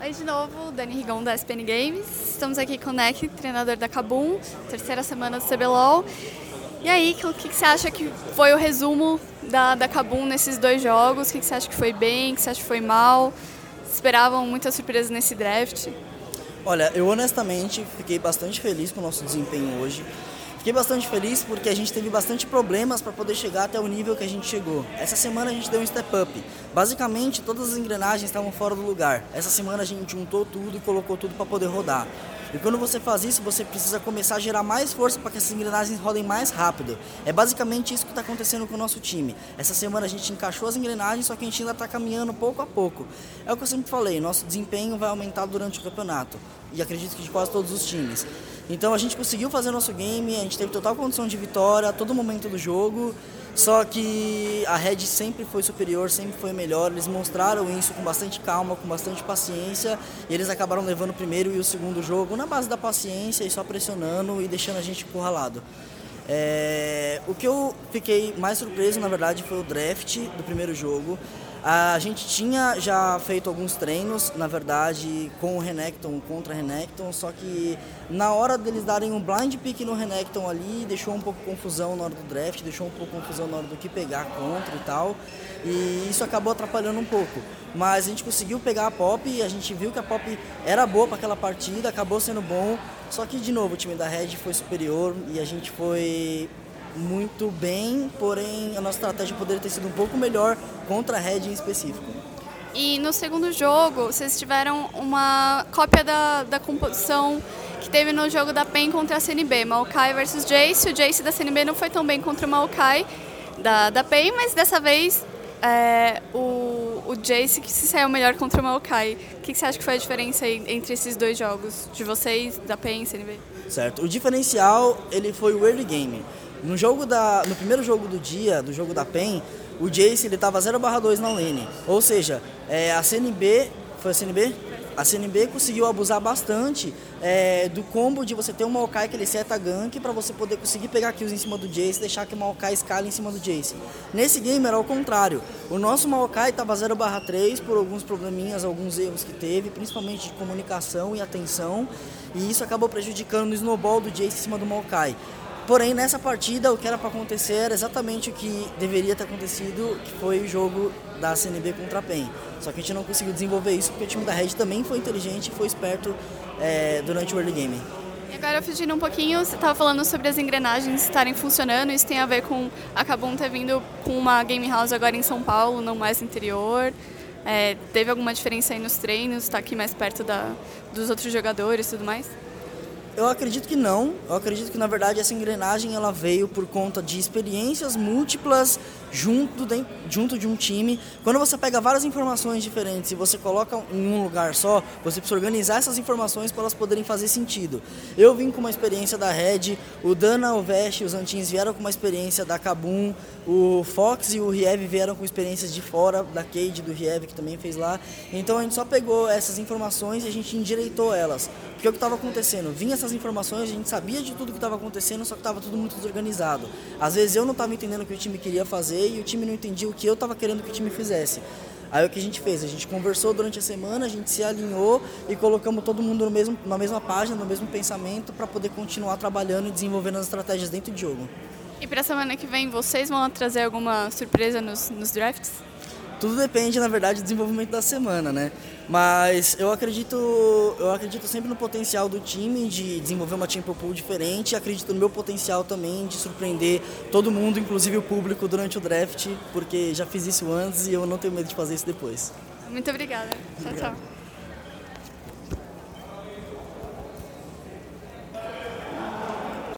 Oi de novo, Dani Rigon da SPN Games. Estamos aqui com o Neck, treinador da Kabum, terceira semana do CBLOL. E aí, o que, que, você acha que foi o resumo da, da Kabum nesses dois jogos? O que, que você acha que foi bem, o que você acha que foi mal? Esperavam muitas surpresas nesse draft? Olha, eu honestamente fiquei bastante feliz com o nosso desempenho hoje. Fiquei bastante feliz porque a gente teve bastante problemas para poder chegar até o nível que a gente chegou. Essa semana a gente deu um step up. Basicamente, todas as engrenagens estavam fora do lugar. Essa semana a gente juntou tudo e colocou tudo para poder rodar. E quando você faz isso, você precisa começar a gerar mais força para que essas engrenagens rodem mais rápido. É basicamente isso que está acontecendo com o nosso time. Essa semana a gente encaixou as engrenagens, só que a gente ainda está caminhando pouco a pouco. É o que eu sempre falei, nosso desempenho vai aumentar durante o campeonato. E acredito que de quase todos os times. Então a gente conseguiu fazer nosso game, a gente teve total condição de vitória a todo momento do jogo. Só que a Red sempre foi superior, sempre foi melhor. Eles mostraram isso com bastante calma, com bastante paciência. E eles acabaram levando o primeiro e o segundo jogo na base da paciência e só pressionando e deixando a gente encurralado. É, o que eu fiquei mais surpreso, na verdade, foi o draft do primeiro jogo. A gente tinha já feito alguns treinos, na verdade, com o Renekton, contra o Renekton, só que na hora deles darem um blind pick no Renekton ali, deixou um pouco confusão na hora do draft, deixou um pouco confusão na hora do que pegar contra e tal, e isso acabou atrapalhando um pouco. Mas a gente conseguiu pegar a Pop e a gente viu que a Pop era boa para aquela partida, acabou sendo bom, só que de novo o time da Red foi superior e a gente foi muito bem, porém a nossa estratégia poderia ter sido um pouco melhor contra a Red em específico. E no segundo jogo, vocês tiveram uma cópia da, da composição que teve no jogo da PEN contra a CNB, Maokai versus Jace. O Jace da CNB não foi tão bem contra o Maokai da, da PEN, mas dessa vez é, o, o Jace que se saiu melhor contra o Maokai. O que, que você acha que foi a diferença entre esses dois jogos, de vocês, da PEN e CNB? Certo. O diferencial ele foi o early game. No jogo da, no primeiro jogo do dia, do jogo da PEN, o Jace ele tava 0/2 na lane. Ou seja, é, a CNB, foi a CNB? A CNB conseguiu abusar bastante é, do combo de você ter um Maokai que ele seta gank para você poder conseguir pegar kills em cima do Jace deixar que o Maokai escale em cima do Jace. Nesse game era o contrário. O nosso Maokai estava 0/3 por alguns probleminhas, alguns erros que teve, principalmente de comunicação e atenção, e isso acabou prejudicando o snowball do Jace em cima do Maokai. Porém, nessa partida, o que era para acontecer era exatamente o que deveria ter acontecido, que foi o jogo da CNB contra a PEN. Só que a gente não conseguiu desenvolver isso porque o time da Red também foi inteligente e foi esperto é, durante o early game. E agora, fugindo um pouquinho, você estava falando sobre as engrenagens estarem funcionando. Isso tem a ver com a Kabum ter vindo com uma game house agora em São Paulo, não mais interior. É, teve alguma diferença aí nos treinos? Está aqui mais perto da, dos outros jogadores e tudo mais? Eu acredito que não. Eu acredito que na verdade essa engrenagem ela veio por conta de experiências múltiplas junto de, junto de um time. Quando você pega várias informações diferentes e você coloca em um lugar só, você precisa organizar essas informações para elas poderem fazer sentido. Eu vim com uma experiência da Red, o Dana, o Vest os Antins vieram com uma experiência da Kabum, o Fox e o Riev vieram com experiências de fora, da Cade, do Riev que também fez lá. Então a gente só pegou essas informações e a gente endireitou elas. Porque o que estava acontecendo? Vinha essas informações, a gente sabia de tudo que estava acontecendo, só que estava tudo muito desorganizado. Às vezes eu não estava entendendo o que o time queria fazer e o time não entendia o que eu estava querendo que o time fizesse. Aí o que a gente fez? A gente conversou durante a semana, a gente se alinhou e colocamos todo mundo no mesmo, na mesma página, no mesmo pensamento para poder continuar trabalhando e desenvolvendo as estratégias dentro do jogo. E para a semana que vem, vocês vão trazer alguma surpresa nos, nos drafts? tudo depende, na verdade, do desenvolvimento da semana, né? Mas eu acredito, eu acredito sempre no potencial do time de desenvolver uma Champion Pool diferente. Acredito no meu potencial também de surpreender todo mundo, inclusive o público, durante o draft, porque já fiz isso antes e eu não tenho medo de fazer isso depois. Muito obrigada. Tchau, tchau.